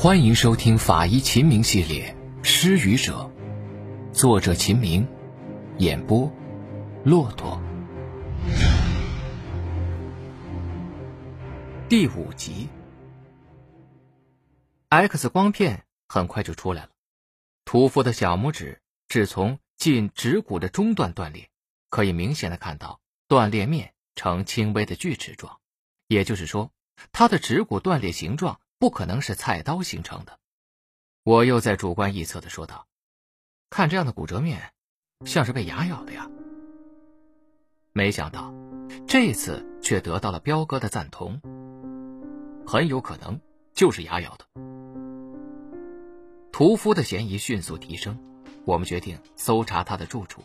欢迎收听法医秦明系列《失语者》，作者秦明，演播骆驼。第五集，X 光片很快就出来了。屠夫的小拇指指从近指骨的中段断裂，可以明显的看到断裂面呈轻微的锯齿状，也就是说，他的指骨断裂形状。不可能是菜刀形成的，我又在主观臆测的说道：“看这样的骨折面，像是被牙咬的呀。”没想到，这次却得到了彪哥的赞同。很有可能就是牙咬的。屠夫的嫌疑迅速提升，我们决定搜查他的住处。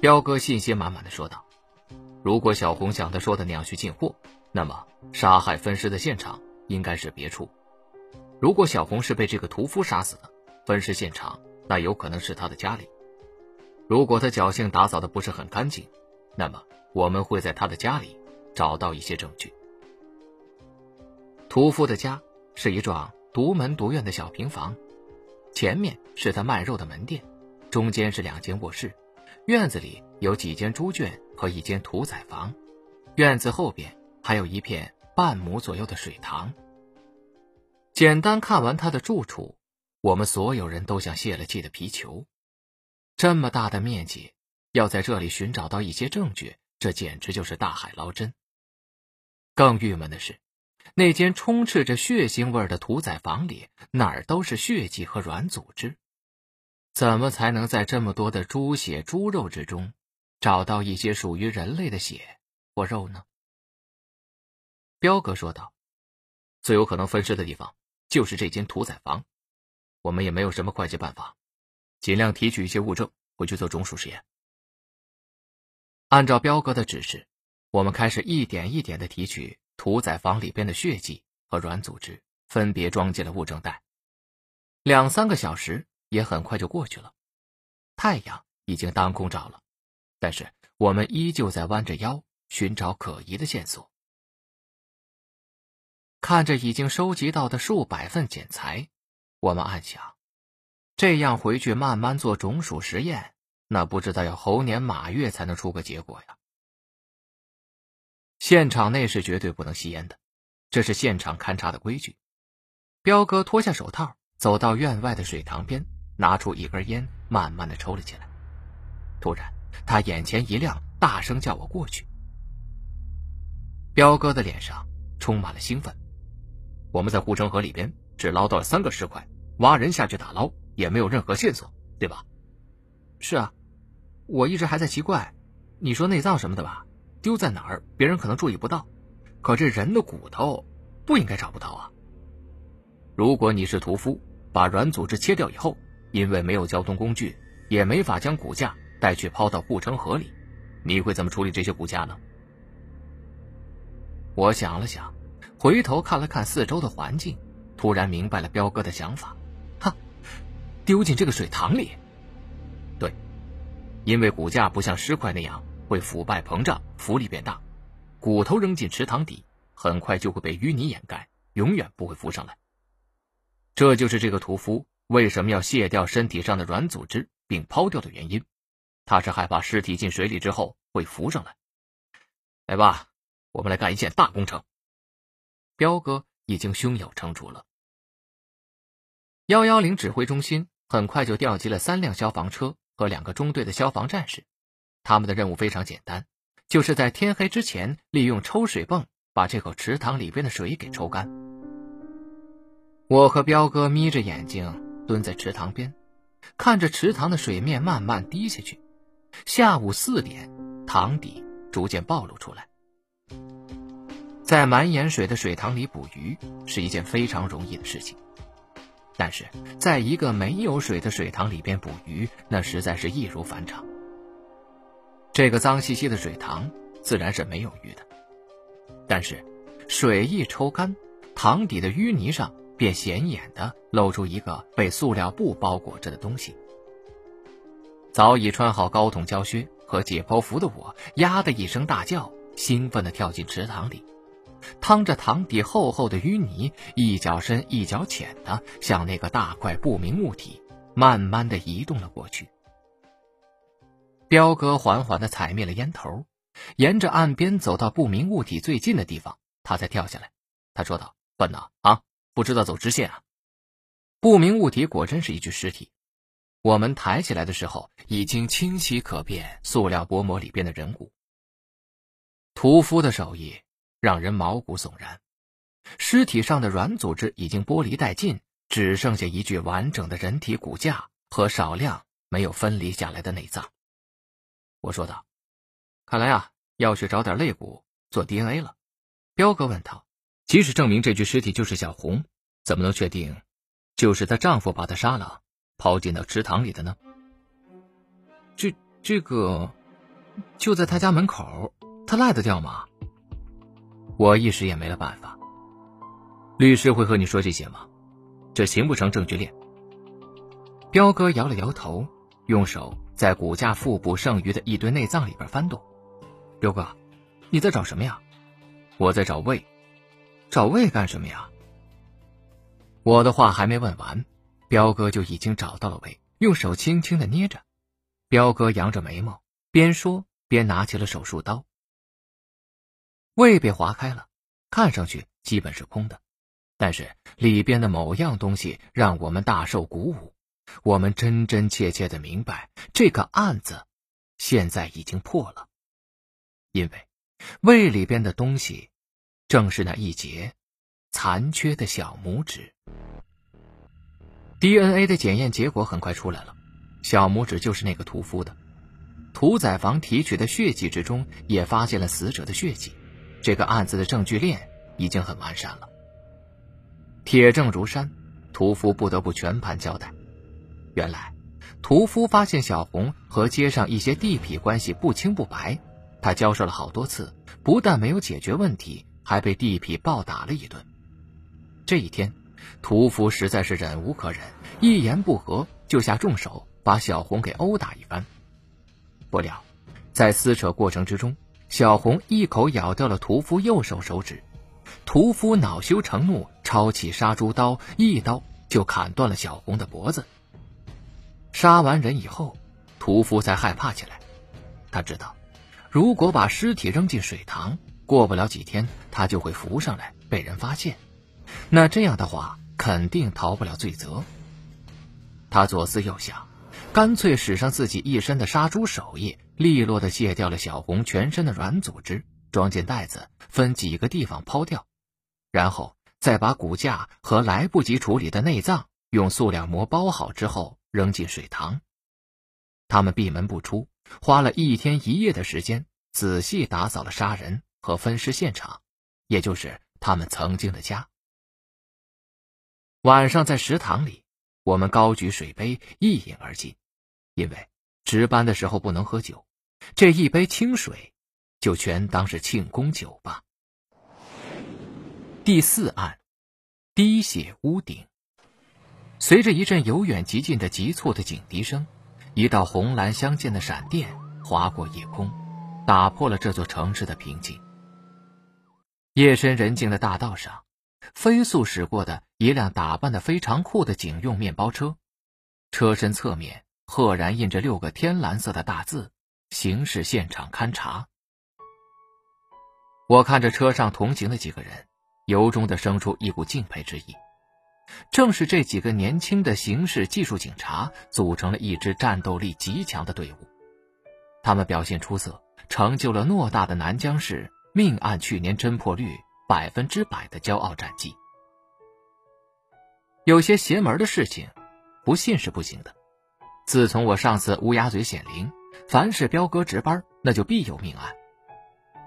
彪哥信心满满的说道：“如果小红像他说的那样去进货，那么杀害分尸的现场。”应该是别处。如果小红是被这个屠夫杀死的，分尸现场那有可能是他的家里。如果他侥幸打扫的不是很干净，那么我们会在他的家里找到一些证据。屠夫的家是一幢独门独院的小平房，前面是他卖肉的门店，中间是两间卧室，院子里有几间猪圈和一间屠宰房，院子后边还有一片。半亩左右的水塘。简单看完他的住处，我们所有人都像泄了气的皮球。这么大的面积，要在这里寻找到一些证据，这简直就是大海捞针。更郁闷的是，那间充斥着血腥味的屠宰房里，哪儿都是血迹和软组织。怎么才能在这么多的猪血、猪肉之中，找到一些属于人类的血或肉呢？彪哥说道：“最有可能分尸的地方就是这间屠宰房，我们也没有什么快捷办法，尽量提取一些物证回去做种鼠实验。”按照彪哥的指示，我们开始一点一点的提取屠宰房里边的血迹和软组织，分别装进了物证袋。两三个小时也很快就过去了，太阳已经当空照了，但是我们依旧在弯着腰寻找可疑的线索。看着已经收集到的数百份检材，我们暗想：这样回去慢慢做种属实验，那不知道要猴年马月才能出个结果呀。现场内是绝对不能吸烟的，这是现场勘查的规矩。彪哥脱下手套，走到院外的水塘边，拿出一根烟，慢慢的抽了起来。突然，他眼前一亮，大声叫我过去。彪哥的脸上充满了兴奋。我们在护城河里边只捞到了三个尸块，挖人下去打捞也没有任何线索，对吧？是啊，我一直还在奇怪，你说内脏什么的吧，丢在哪儿别人可能注意不到，可这人的骨头不应该找不到啊。如果你是屠夫，把软组织切掉以后，因为没有交通工具，也没法将骨架带去抛到护城河里，你会怎么处理这些骨架呢？我想了想。回头看了看四周的环境，突然明白了彪哥的想法。哈，丢进这个水塘里。对，因为骨架不像尸块那样会腐败膨胀，浮力变大，骨头扔进池塘底，很快就会被淤泥掩盖，永远不会浮上来。这就是这个屠夫为什么要卸掉身体上的软组织并抛掉的原因。他是害怕尸体进水里之后会浮上来。来吧，我们来干一件大工程。彪哥已经胸有成竹了。幺幺零指挥中心很快就调集了三辆消防车和两个中队的消防战士，他们的任务非常简单，就是在天黑之前利用抽水泵把这口池塘里边的水给抽干。我和彪哥眯着眼睛蹲在池塘边，看着池塘的水面慢慢低下去。下午四点，塘底逐渐暴露出来。在满眼水的水塘里捕鱼是一件非常容易的事情，但是在一个没有水的水塘里边捕鱼，那实在是易如反掌。这个脏兮兮的水塘自然是没有鱼的，但是水一抽干，塘底的淤泥上便显眼的露出一个被塑料布包裹着的东西。早已穿好高筒胶靴和解剖服的我，呀的一声大叫，兴奋地跳进池塘里。趟着塘底厚厚的淤泥，一脚深一脚浅的向那个大块不明物体慢慢的移动了过去。彪哥缓缓的踩灭了烟头，沿着岸边走到不明物体最近的地方，他才跳下来。他说道：“笨呐，啊，不知道走直线啊！”不明物体果真是一具尸体。我们抬起来的时候，已经清晰可辨塑料薄膜里边的人骨。屠夫的手艺让人毛骨悚然，尸体上的软组织已经剥离殆尽，只剩下一具完整的人体骨架和少量没有分离下来的内脏。我说道：“看来啊，要去找点肋骨做 DNA 了。”彪哥问道：“即使证明这具尸体就是小红，怎么能确定就是她丈夫把她杀了？”抛进到池塘里的呢？这这个就在他家门口，他赖得掉吗？我一时也没了办法。律师会和你说这些吗？这形不成证据链。彪哥摇了摇头，用手在骨架腹部剩余的一堆内脏里边翻动。彪哥，你在找什么呀？我在找胃。找胃干什么呀？我的话还没问完。彪哥就已经找到了胃，用手轻轻的捏着。彪哥扬着眉毛，边说边拿起了手术刀。胃被划开了，看上去基本是空的，但是里边的某样东西让我们大受鼓舞。我们真真切切的明白，这个案子现在已经破了，因为胃里边的东西正是那一截残缺的小拇指。DNA 的检验结果很快出来了，小拇指就是那个屠夫的。屠宰房提取的血迹之中也发现了死者的血迹，这个案子的证据链已经很完善了。铁证如山，屠夫不得不全盘交代。原来，屠夫发现小红和街上一些地痞关系不清不白，他交涉了好多次，不但没有解决问题，还被地痞暴打了一顿。这一天。屠夫实在是忍无可忍，一言不合就下重手，把小红给殴打一番。不料，在撕扯过程之中，小红一口咬掉了屠夫右手手指。屠夫恼羞成怒，抄起杀猪刀，一刀就砍断了小红的脖子。杀完人以后，屠夫才害怕起来。他知道，如果把尸体扔进水塘，过不了几天，他就会浮上来，被人发现。那这样的话，肯定逃不了罪责。他左思右想，干脆使上自己一身的杀猪手艺，利落地卸掉了小红全身的软组织，装进袋子，分几个地方抛掉，然后再把骨架和来不及处理的内脏用塑料膜包好之后扔进水塘。他们闭门不出，花了一天一夜的时间，仔细打扫了杀人和分尸现场，也就是他们曾经的家。晚上在食堂里，我们高举水杯一饮而尽，因为值班的时候不能喝酒，这一杯清水就全当是庆功酒吧。第四案，滴血屋顶。随着一阵由远及近的急促的警笛声，一道红蓝相间的闪电划过夜空，打破了这座城市的平静。夜深人静的大道上。飞速驶过的一辆打扮的非常酷的警用面包车，车身侧面赫然印着六个天蓝色的大字“刑事现场勘查”。我看着车上同行的几个人，由衷的生出一股敬佩之意。正是这几个年轻的刑事技术警察，组成了一支战斗力极强的队伍。他们表现出色，成就了偌大的南江市命案去年侦破率百分之百的骄傲战绩。有些邪门的事情，不信是不行的。自从我上次乌鸦嘴显灵，凡是彪哥值班，那就必有命案。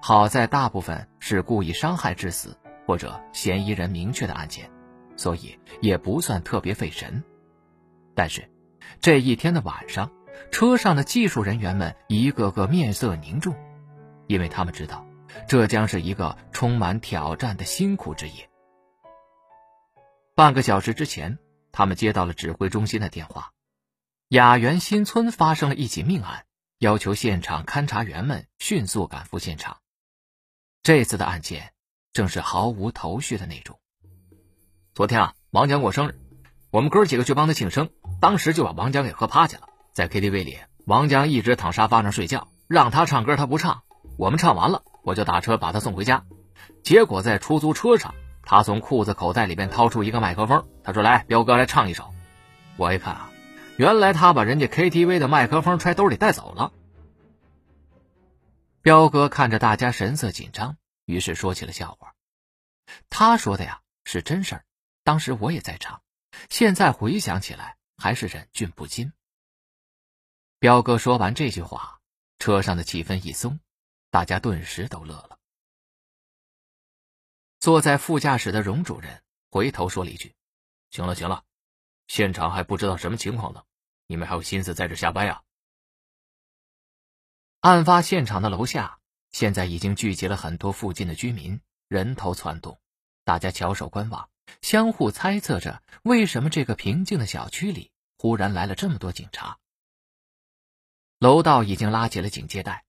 好在大部分是故意伤害致死或者嫌疑人明确的案件，所以也不算特别费神。但是这一天的晚上，车上的技术人员们一个个面色凝重，因为他们知道。这将是一个充满挑战的辛苦之夜。半个小时之前，他们接到了指挥中心的电话，雅园新村发生了一起命案，要求现场勘查员们迅速赶赴现场。这次的案件正是毫无头绪的那种。昨天啊，王江过生日，我们哥几个去帮他庆生，当时就把王江给喝趴下了。在 KTV 里，王江一直躺沙发上睡觉，让他唱歌他不唱。我们唱完了，我就打车把他送回家。结果在出租车上，他从裤子口袋里边掏出一个麦克风，他说：“来，彪哥来唱一首。”我一看啊，原来他把人家 KTV 的麦克风揣兜里带走了。彪哥看着大家神色紧张，于是说起了笑话。他说的呀是真事儿。当时我也在场，现在回想起来还是忍俊不禁。彪哥说完这句话，车上的气氛一松，大家顿时都乐了。坐在副驾驶的荣主任回头说了一句：“行了行了，现场还不知道什么情况呢，你们还有心思在这瞎掰啊？”案发现场的楼下现在已经聚集了很多附近的居民，人头攒动，大家翘首观望。相互猜测着，为什么这个平静的小区里忽然来了这么多警察？楼道已经拉起了警戒带，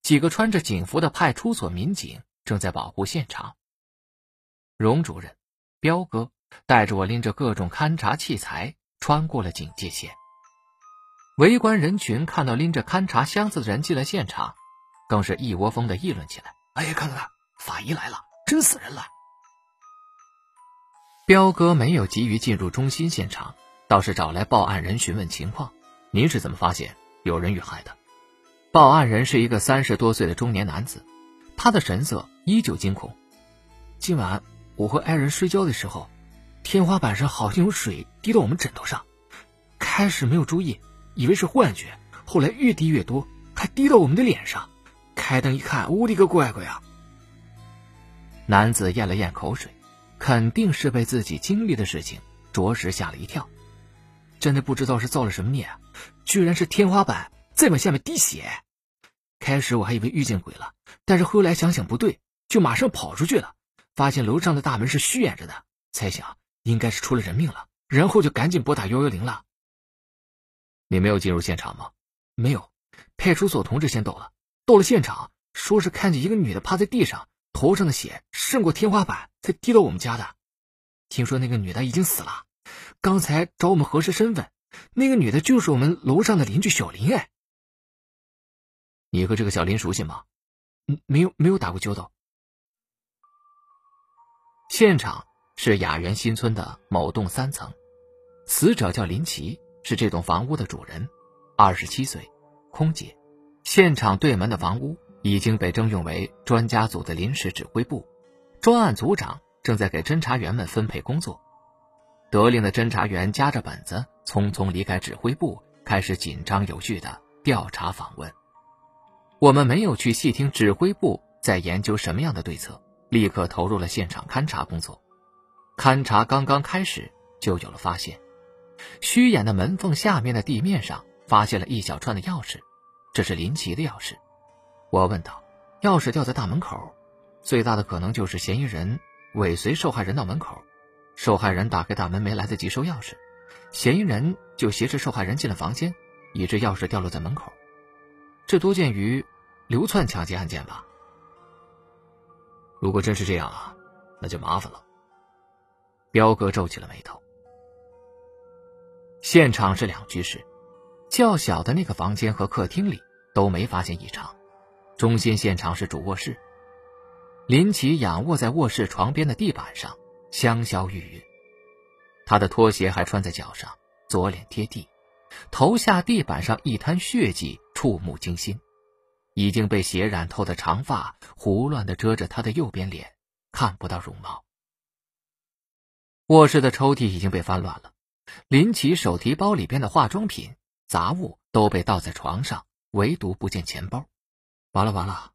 几个穿着警服的派出所民警正在保护现场。荣主任、彪哥带着我拎着各种勘查器材穿过了警戒线。围观人群看到拎着勘查箱子的人进了现场，更是一窝蜂的议论起来：“哎呀，看看看，法医来了，真死人了！”彪哥没有急于进入中心现场，倒是找来报案人询问情况。您是怎么发现有人遇害的？报案人是一个三十多岁的中年男子，他的神色依旧惊恐。今晚我和爱人睡觉的时候，天花板上好像有水滴到我们枕头上，开始没有注意，以为是幻觉，后来越滴越多，还滴到我们的脸上。开灯一看，我的个乖乖呀！男子咽了咽口水。肯定是被自己经历的事情着实吓了一跳，真的不知道是造了什么孽啊！居然是天花板在往下面滴血。开始我还以为遇见鬼了，但是后来想想不对，就马上跑出去了，发现楼上的大门是虚掩着的，猜想应该是出了人命了，然后就赶紧拨打幺幺零了。你没有进入现场吗？没有，派出所同志先到了，到了现场，说是看见一个女的趴在地上。头上的血渗过天花板，才滴到我们家的。听说那个女的已经死了，刚才找我们核实身份，那个女的就是我们楼上的邻居小林。哎，你和这个小林熟悉吗？嗯，没有，没有打过交道。现场是雅园新村的某栋三层，死者叫林奇，是这栋房屋的主人，二十七岁，空姐。现场对门的房屋。已经被征用为专家组的临时指挥部，专案组长正在给侦查员们分配工作。得令的侦查员夹着本子，匆匆离开指挥部，开始紧张有序的调查访问。我们没有去细听指挥部在研究什么样的对策，立刻投入了现场勘查工作。勘查刚刚开始，就有了发现：虚掩的门缝下面的地面上发现了一小串的钥匙，这是林奇的钥匙。我问道：“钥匙掉在大门口，最大的可能就是嫌疑人尾随受害人到门口，受害人打开大门没来得及收钥匙，嫌疑人就挟持受害人进了房间，以致钥匙掉落在门口。这多见于流窜抢劫案件吧？如果真是这样啊，那就麻烦了。”彪哥皱起了眉头。现场是两居室，较小的那个房间和客厅里都没发现异常。中心现场是主卧室，林奇仰卧在卧室床边的地板上，香消玉殒。他的拖鞋还穿在脚上，左脸贴地，头下地板上一滩血迹，触目惊心。已经被血染透的长发胡乱地遮着他的右边脸，看不到容貌。卧室的抽屉已经被翻乱了，林奇手提包里边的化妆品、杂物都被倒在床上，唯独不见钱包。完了完了，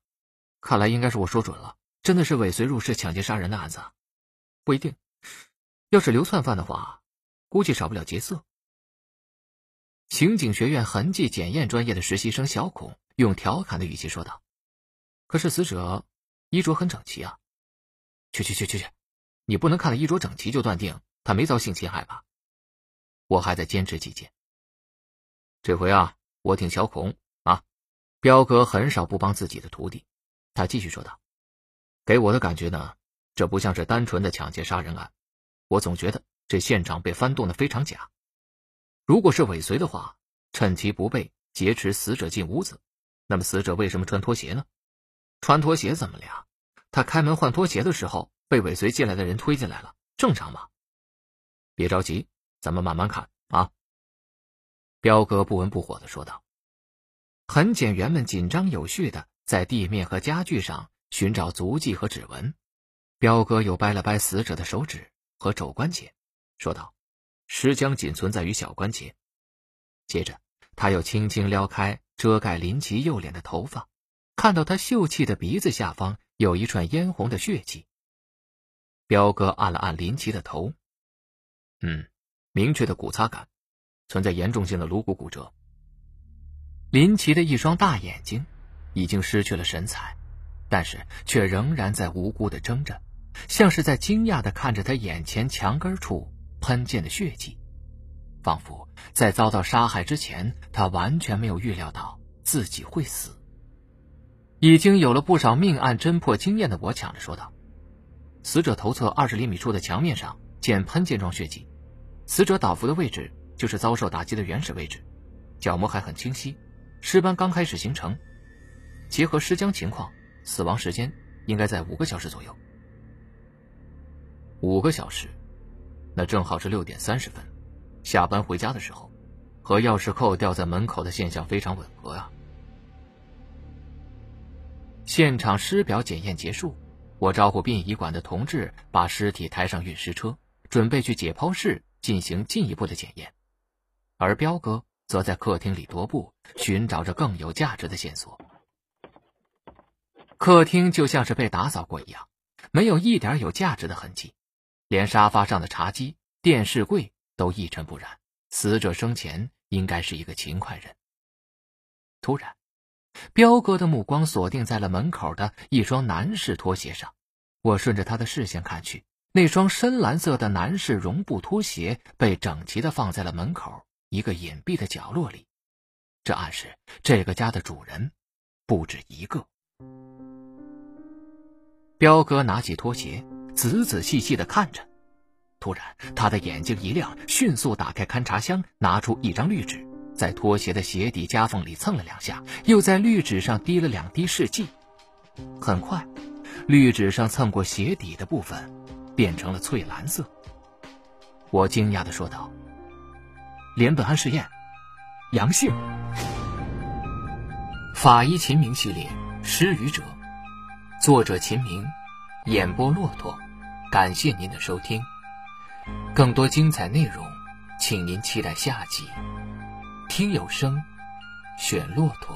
看来应该是我说准了，真的是尾随入室抢劫杀人的案子。不一定，要是流窜犯的话，估计少不了劫色。刑警学院痕迹检验专业的实习生小孔用调侃的语气说道：“可是死者衣着很整齐啊。”去去去去去，你不能看了衣着整齐就断定他没遭性侵害吧？我还在坚持己见。这回啊，我挺小孔啊。彪哥很少不帮自己的徒弟，他继续说道：“给我的感觉呢，这不像是单纯的抢劫杀人案，我总觉得这现场被翻动的非常假。如果是尾随的话，趁其不备劫持死者进屋子，那么死者为什么穿拖鞋呢？穿拖鞋怎么了？他开门换拖鞋的时候被尾随进来的人推进来了，正常吗？别着急，咱们慢慢看啊。彪哥不温不火的说道。痕检员们紧张有序的在地面和家具上寻找足迹和指纹。彪哥又掰了掰死者的手指和肘关节，说道。尸僵仅存在于小关节。接着，他又轻轻撩开遮盖林奇右脸的头发，看到他秀气的鼻子下方有一串嫣红的血迹。彪哥按了按林奇的头，嗯，明确的骨擦感，存在严重性的颅骨骨折。林奇的一双大眼睛已经失去了神采，但是却仍然在无辜的睁着，像是在惊讶的看着他眼前墙根处。喷溅的血迹，仿佛在遭到杀害之前，他完全没有预料到自己会死。已经有了不少命案侦破经验的我抢着说道：“死者头侧二十厘米处的墙面上见喷溅状血迹，死者倒伏的位置就是遭受打击的原始位置，角膜还很清晰，尸斑刚开始形成。结合尸僵情况，死亡时间应该在五个小时左右。五个小时。”那正好是六点三十分，下班回家的时候，和钥匙扣掉在门口的现象非常吻合啊。现场尸表检验结束，我招呼殡仪馆的同志把尸体抬上运尸车，准备去解剖室进行进一步的检验，而彪哥则在客厅里踱步，寻找着更有价值的线索。客厅就像是被打扫过一样，没有一点有价值的痕迹。连沙发上的茶几、电视柜都一尘不染，死者生前应该是一个勤快人。突然，彪哥的目光锁定在了门口的一双男士拖鞋上。我顺着他的视线看去，那双深蓝色的男士绒布拖鞋被整齐的放在了门口一个隐蔽的角落里，这暗示这个家的主人不止一个。彪哥拿起拖鞋。仔仔细细的看着，突然，他的眼睛一亮，迅速打开勘察箱，拿出一张绿纸，在拖鞋的鞋底夹缝里蹭了两下，又在绿纸上滴了两滴试剂。很快，绿纸上蹭过鞋底的部分变成了翠蓝色。我惊讶的说道：“连苯胺试验，阳性。”法医秦明系列《失语者》，作者秦明，演播骆驼。感谢您的收听，更多精彩内容，请您期待下集。听有声，选骆驼。